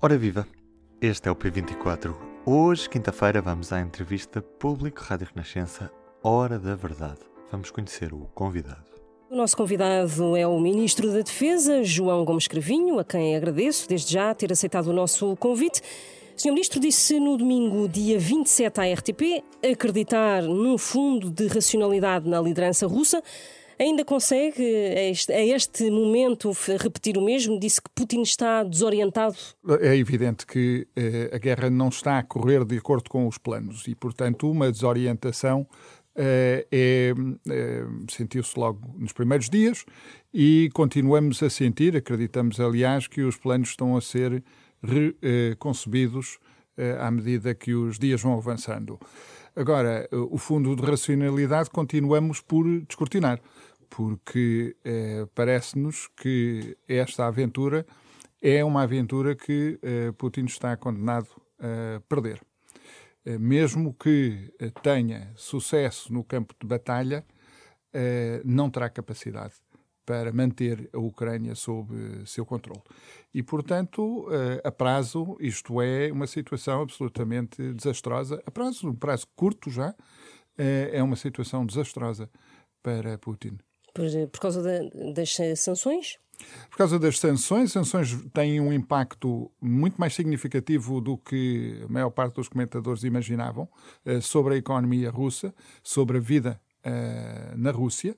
Ora viva, este é o P24. Hoje, quinta-feira, vamos à entrevista Público Rádio Renascença, Hora da Verdade. Vamos conhecer o convidado. O nosso convidado é o Ministro da Defesa, João Gomes Cravinho, a quem agradeço desde já ter aceitado o nosso convite. O. Ministro disse no domingo, dia 27, à RTP, acreditar num fundo de racionalidade na liderança russa. Ainda consegue, a este, momento, repetir o mesmo? Disse que Putin está desorientado? É evidente que eh, a guerra não está a correr de acordo com os planos e, portanto, uma desorientação eh, é, é, sentiu-se logo nos primeiros dias e continuamos a sentir, acreditamos, aliás, que os planos estão a ser reconcebidos à medida que os dias vão avançando. Agora, o fundo de racionalidade continuamos por descortinar porque eh, parece-nos que esta aventura é uma aventura que eh, Putin está condenado a perder. Eh, mesmo que tenha sucesso no campo de batalha, não terá capacidade para manter a Ucrânia sob seu controle. E, portanto, a prazo, isto é uma situação absolutamente desastrosa. A prazo, um prazo curto já, é uma situação desastrosa para Putin. Por, por causa da, das sanções? Por causa das sanções, sanções têm um impacto muito mais significativo do que a maior parte dos comentadores imaginavam uh, sobre a economia russa, sobre a vida uh, na Rússia,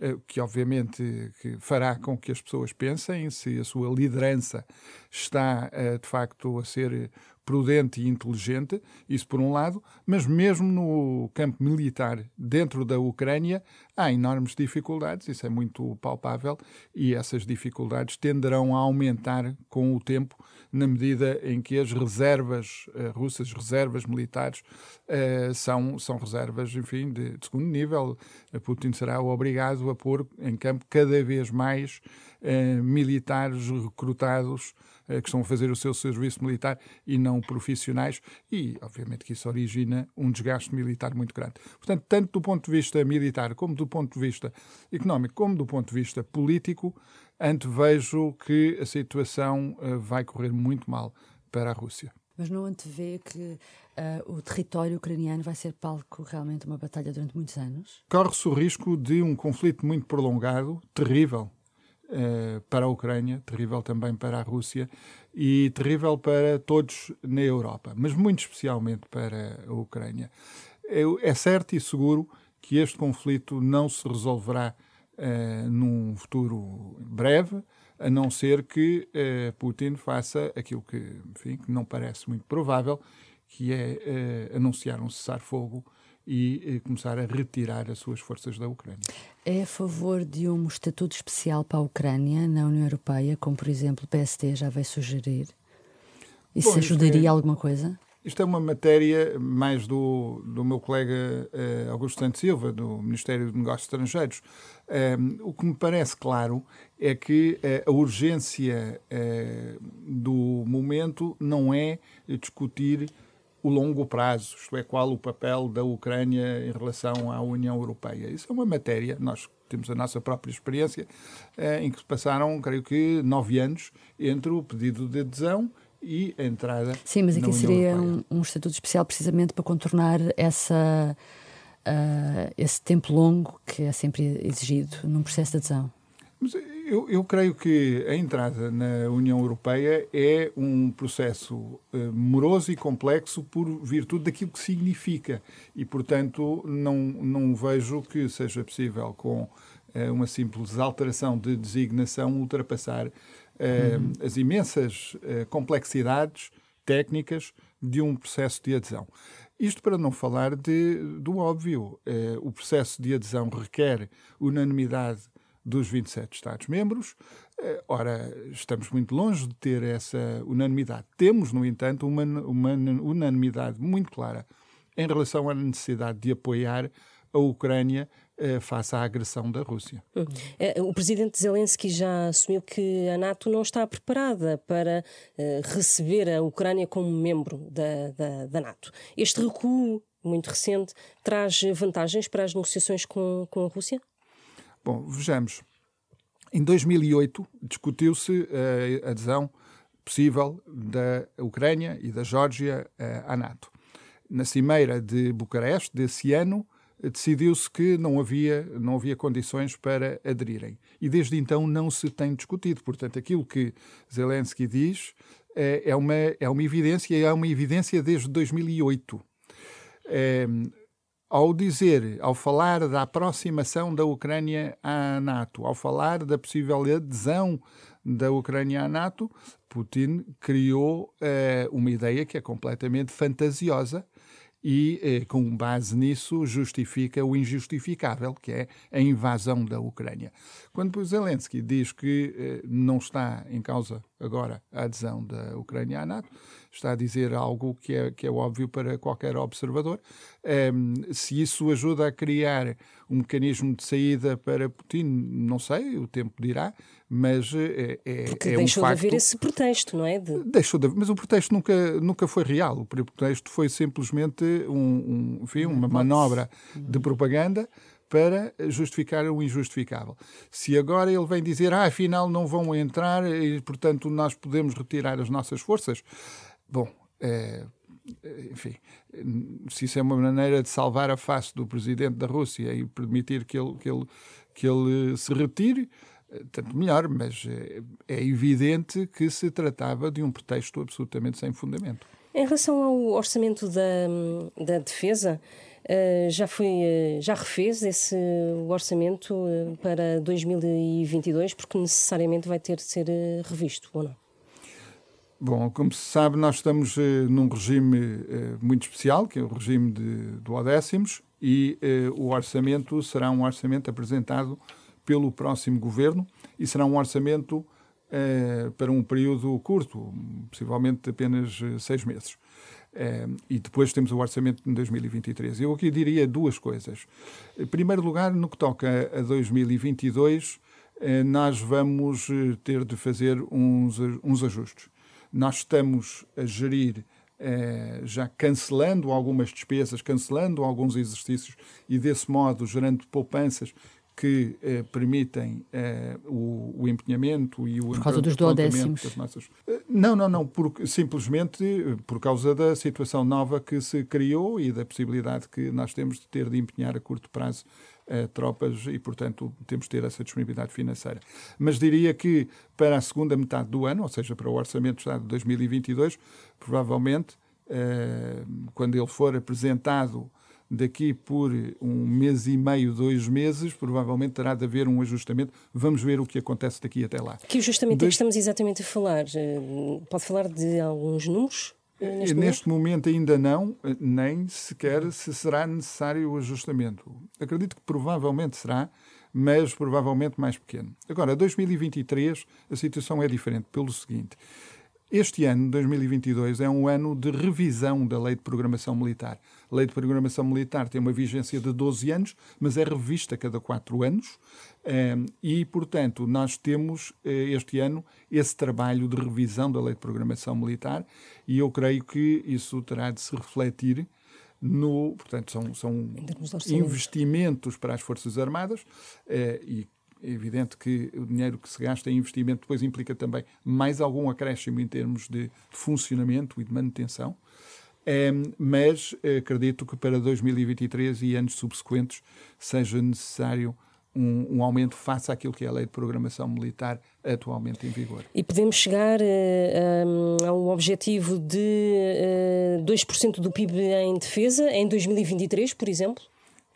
uh, que obviamente fará com que as pessoas pensem se a sua liderança está de facto a ser prudente e inteligente, isso por um lado, mas mesmo no campo militar dentro da Ucrânia há enormes dificuldades, isso é muito palpável, e essas dificuldades tenderão a aumentar com o tempo, na medida em que as reservas uh, russas, reservas militares, uh, são, são reservas, enfim, de, de segundo nível. Putin será obrigado a pôr em campo cada vez mais uh, militares recrutados que estão a fazer o seu serviço militar e não profissionais, e obviamente que isso origina um desgaste militar muito grande. Portanto, tanto do ponto de vista militar, como do ponto de vista económico, como do ponto de vista político, antevejo que a situação uh, vai correr muito mal para a Rússia. Mas não antevê que uh, o território ucraniano vai ser palco realmente de uma batalha durante muitos anos? Corre-se o risco de um conflito muito prolongado, terrível, eh, para a Ucrânia, terrível também para a Rússia e terrível para todos na Europa, mas muito especialmente para a Ucrânia. É certo e seguro que este conflito não se resolverá uh, num futuro breve, a não ser que uh, Putin faça aquilo que, enfim, que não parece muito provável, que é anunciar um cessar-fogo e começar a retirar as suas forças da Ucrânia. É a favor de um estatuto especial para a Ucrânia na União Europeia, como por exemplo o PSD já veio sugerir? Isso Bom, ajudaria é, alguma coisa? Isto é uma matéria mais do, do meu colega uh, Augusto Santos Silva, do Ministério de Negócios Estrangeiros. Um, ehm, o que me parece claro é que uh, a urgência uh, do momento não é discutir o longo prazo, isto é, qual o papel da Ucrânia em relação à União Europeia. Isso é uma matéria, nós temos a nossa própria experiência, eh, em que passaram, creio que, nove anos entre o pedido de adesão e a entrada. Sim, mas aqui seria um, um, estatuto especial precisamente para contornar essa, uh, esse tempo longo que é sempre exigido num processo de adesão. Mas eu, eu, creio que a entrada na União Europeia é um processo uh, moroso e complexo por virtude daquilo que significa. E, portanto, não, não vejo que seja possível, com uh, uma simples alteração de designação, ultrapassar uh, uhum. as imensas complexidades técnicas de um processo de adesão. Isto para não falar de, do óbvio. o processo de adesão requer unanimidade dos 27 Estados-membros. Eh, ora, estamos muito longe de ter essa unanimidade. Temos, no entanto, uma, uma unanimidade muito clara em relação à necessidade de apoiar a Ucrânia eh, face à agressão da Rússia. Hum. Eh, o presidente Zelensky já assumiu que a NATO não está preparada para receber a Ucrânia como membro da, da, da NATO. Este recuo muito recente traz vantagens para as negociações com, com a Rússia? Bom, vejamos. Em 2008 discutiu-se a adesão possível da Ucrânia e da Geórgia à NATO. Na cimeira de Bucareste desse ano, decidiu-se que não havia, não havia condições para aderirem. E desde então não se tem discutido. Portanto, aquilo que Zelensky diz é, é uma, é uma evidência, e é uma evidência desde 2008. É, ao dizer, ao falar da aproximação da Ucrânia à NATO, ao falar da possível adesão da Ucrânia à NATO, Putin criou é, uma ideia que é completamente fantasiosa e, eh, com base nisso, justifica o injustificável, que é a invasão da Ucrânia. Quando Zelensky diz que eh, não está em causa agora a adesão da Ucrânia à NATO, está a dizer algo que é, que é óbvio para qualquer observador. Um, se isso ajuda a criar um mecanismo de saída para Putin, não sei, o tempo dirá, mas é, é, Porque é deixou um facto, de haver esse pretexto, não é? De... Deixou de, mas o pretexto nunca, nunca foi real. O pretexto foi simplesmente um, um enfim, uma manobra de propaganda para justificar o injustificável. Se agora ele vem dizer, ah, afinal não vão entrar e, portanto, nós podemos retirar as nossas forças, bom, é, enfim, se isso é uma maneira de salvar a face do presidente da Rússia e permitir que ele, que ele, que ele se retire, tanto melhor, mas é, evidente que se tratava de um pretexto absolutamente sem fundamento. Em relação ao orçamento da, da defesa, já foi uh, já refez esse orçamento uh, para 2022 porque necessariamente vai ter de ser revisto ou não? Bom, como se sabe, nós estamos num regime muito especial, que é o regime de, do Odécimos, e o orçamento será um orçamento apresentado pelo próximo governo e será um orçamento para um período curto, possivelmente apenas seis meses. Uh, e depois temos o orçamento de 2023. Eu aqui diria duas coisas. Em primeiro lugar, no que toca a 2022, uh, eh, nós vamos eh, ter de fazer uns, uns ajustes. Nós estamos a gerir uh, já cancelando algumas despesas, cancelando alguns exercícios e, desse modo, gerando poupanças que eh, permitem eh, o, o, empenhamento e o por causa dos duodécimos das nossas... Eh, não, não, não, por, simplesmente eh, por causa da situação nova que se criou e da possibilidade que nós temos de ter de empenhar a curto prazo eh, tropas e, portanto, temos de ter essa disponibilidade financeira. Mas diria que para a segunda metade do ano, ou seja, para o Orçamento do Estado de 2022, provavelmente, eh, quando ele for apresentado daqui por um mês e meio, dois meses, provavelmente terá de haver um ajustamento. Vamos ver o que acontece daqui até lá. Que ajustamento de... é que estamos exatamente a falar? Eh, pode falar de alguns números? Eh, neste, neste momento? momento? ainda não, eh, nem sequer se será necessário o ajustamento. Acredito que provavelmente será, mas provavelmente mais pequeno. Agora, 2023, a situação é diferente pelo seguinte. Este ano, 2022, é um ano de revisão da Lei de Programação Militar. A Lei de Programação Militar tem uma vigência de 12 anos, mas é revista a cada 4 anos. Ehm, e, portanto, nós temos eh, este ano esse trabalho de revisão da Lei de Programação Militar e eu creio que isso terá de se refletir no, portanto, são, são investimentos para as Forças Armadas eh, e é evidente que o dinheiro que se gasta em investimento depois implica também mais algum acréscimo em termos de funcionamento e de manutenção. Um, mas acredito que para 2023 e anos subsequentes seja necessário um, um, aumento face àquilo que é a lei de programação militar atualmente em vigor. E podemos chegar uh, um, ao objetivo de uh, eh, 2% do PIB em defesa em 2023, por exemplo?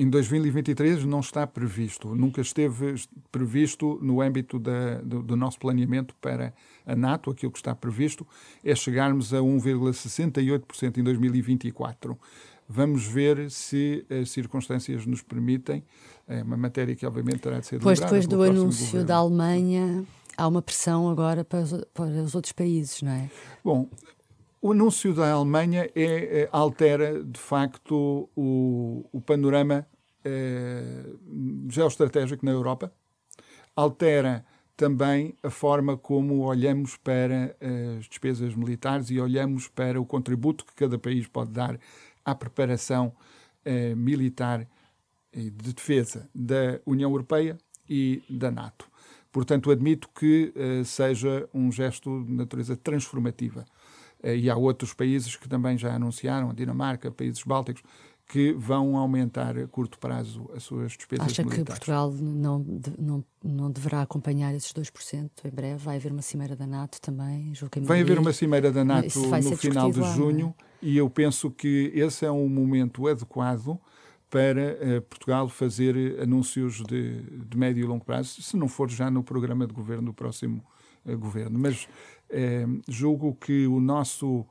Em 2023 não está previsto, nunca esteve previsto no âmbito da, do, do, nosso planeamento para a NATO. Aquilo que está previsto é chegarmos a 1,68% em 2024. Vamos ver se as circunstâncias nos permitem. É uma matéria que, obviamente, terá de ser Pois depois do anúncio governo. da Alemanha, há uma pressão agora para os, para os outros países, não é? Bom, o anúncio da Alemanha é, é, altera, de facto, o, o panorama geoestratégico na Europa, altera também a forma como olhamos para as despesas militares e olhamos para o contributo que cada país pode dar à preparação eh, militar e de defesa da União Europeia e da NATO. Portanto, admito que seja um gesto de natureza transformativa. E há outros países que também já anunciaram, a Dinamarca, países bálticos, que vão aumentar a curto prazo as suas despesas Acha militares. que Portugal não, não, não deverá acompanhar esses 2% em breve? Vai haver uma cimeira da NATO também? Vai haver uma cimeira da NATO no final de lá, junho é? e eu penso que esse é um momento adequado para uh, Portugal fazer anúncios de, de, médio e longo prazo, se não for já no programa de governo do próximo uh, governo. Mas uh, julgo que o nosso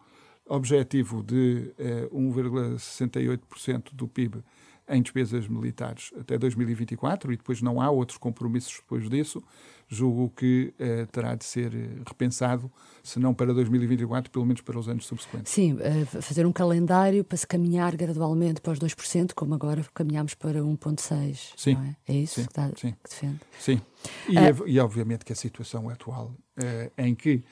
objetivo de 1,68% do PIB em despesas militares até 2024 e depois não há outros compromissos depois disso, julgo que eh, terá de ser repensado, se não para 2024, pelo menos para os anos subsequentes. Sim, uh, fazer um calendário para se caminhar gradualmente para os 2%, como agora caminhamos para 1,6%. Sim. É? é? isso sim, que, está, sim. que defende? Sim. E, é, e obviamente que a situação atual, uh, em que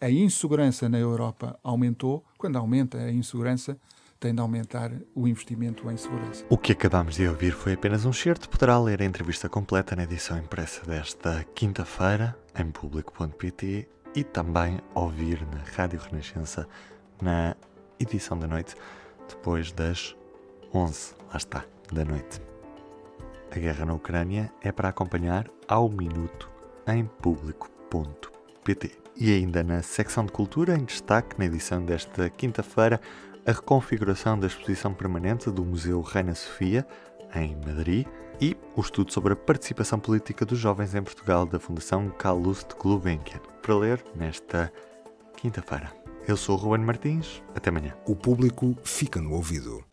a insegurança na Europa aumentou, quando aumenta a insegurança, tem de aumentar o investimento em segurança. O que acabamos de ouvir foi apenas um certo. Poderá ler a entrevista completa na edição impressa desta quinta-feira em público.pt e também ouvir na Rádio Renascença na edição da noite, depois das 11, lá está, da noite. A guerra na Ucrânia é para acompanhar ao minuto em público.pt. E ainda na secção de cultura, em destaque na edição desta quinta-feira, a reconfiguração da exposição permanente do Museu Reina Sofia, em Madrid, e o estudo sobre a participação política dos jovens em Portugal da Fundação Calouste Gulbenkian, para ler nesta quinta-feira. Eu sou o Ruben Martins, até amanhã. O público fica no ouvido.